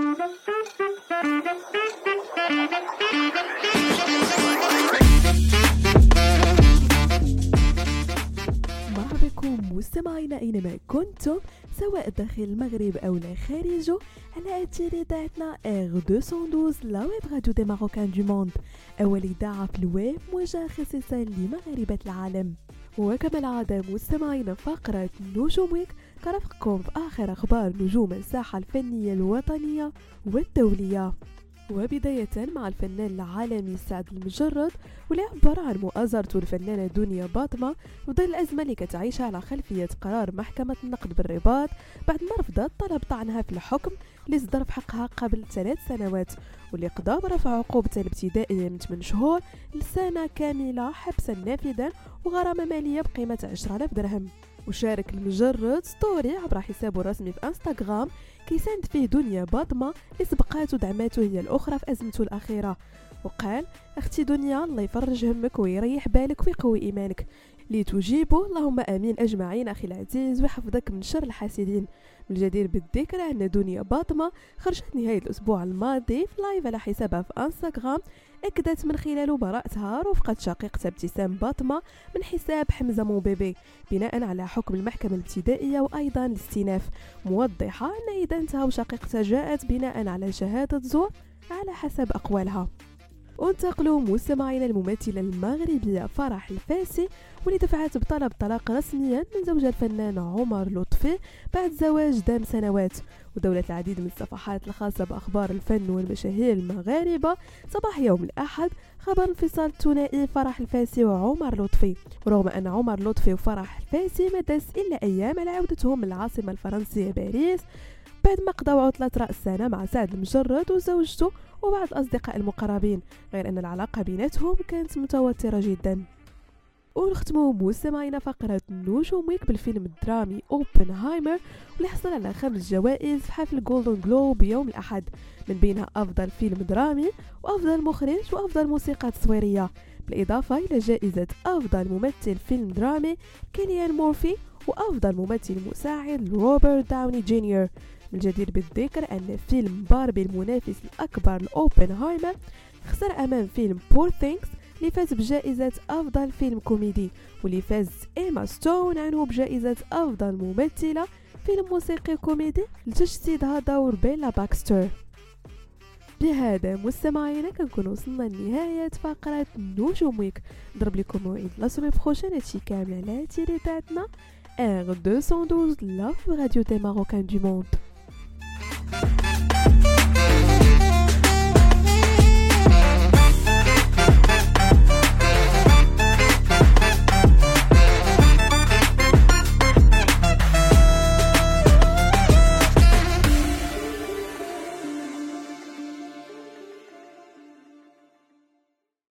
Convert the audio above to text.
مرحبا بكم اينما كنتم سواء داخل المغرب أو لا خارجه على اثير اذاعتنا R212 la web radio des Marocains du monde اول اذاعه في الويب موجهه خصيصا لمغاربة العالم. وكما العادة مستمعينا فقرة نجوم ويك كرفقكم في آخر أخبار نجوم الساحة الفنية الوطنية والدولية. وبداية مع الفنان العالمي سعد المجرد واللي عبر عن مؤازرته الفنانة دنيا باطمة وظل الأزمة اللي كتعيشها على خلفية قرار محكمة النقد بالرباط بعد ما رفضت طلب طعنها في الحكم اللي صدر في حقها قبل ثلاث سنوات. واللي قضى برفع عقوبته الابتدائية من 8 شهور لسنة كاملة حبسا نافذا وغرامة مالية بقيمة 10000 درهم. وشارك المجرد story عبر حسابه الرسمي في إنستغرام كيساند فيه دنيا باطمة اللي سبقات ودعماته هي الأخرى في أزمته الأخيرة. وقال أختي دنيا الله يفرج همك ويريح بالك ويقوي إيمانك. لتجيبه. اللهم آمين. أجمعين. أخي العزيز ويحفظك من شر الحاسدين. من الجدير بالذكر أن دنيا باطمة. خرجت نهاية الأسبوع الماضي في live على حسابها في انستغرام أكدت من خلاله براءتها رفقة شقيقتها ابتسام باطمة من حساب حمزة مو بيبي بناء على حكم المحكمة الابتدائية وأيضا الاستئناف. موضحة أن إذا انتهى شقيقتها جاءت بناء على شهادة زور على حسب أقوالها. وانتقلوا مستمعينا الممثلة المغربية فرح الفاسي واللي دفعت بطلب طلاق رسميا من زوجها الفنان عمر لطفي بعد زواج دام سنوات. ودولة العديد من الصفحات الخاصة بأخبار الفن والمشاهير المغاربة صباح يوم الأحد خبر انفصال الثنائي فرح الفاسي وعمر لطفي. ورغم أن عمر لطفي وفرح الفاسي داز إلا أيام على عودتهم العاصمة الفرنسية باريس. بعد ما قضوا عطلة رأس السنة مع سعد المجرد وزوجته وبعض الأصدقاء المقربين غير أن العلاقة بيناتهم كانت متوترة جدا. ونختمو مستمعينا فقرة نجوم week بالفيلم الدرامي أوبنهايمر واللي حصل على خمس جوائز في حفل جولدن جلوب يوم الأحد. من بينها أفضل فيلم درامي وأفضل مخرج وأفضل موسيقى تصويرية. بالإضافة إلى جائزة أفضل ممثل فيلم درامي كيليان مورفي وأفضل ممثل مساعد روبرت داوني جونيور. الجدير بالذكر أن فيلم باربي المنافس الأكبر لأوبنهايمر خسر أمام فيلم Poor Things اللي فاز بجائزة أفضل فيلم كوميدي واللي فاز إيما ستون عنه بجائزة أفضل ممثلة فيلم موسيقي كوميدي لتجسيدها دور بيلا باكستر. بهذا مستمعينا كنكون وصلنا لنهاية فقرة نجوم week نضرب لكم موعد la semaine prochaine هادشي كامل على أثير إذاعتنا R212 la radio des Marocains du monde.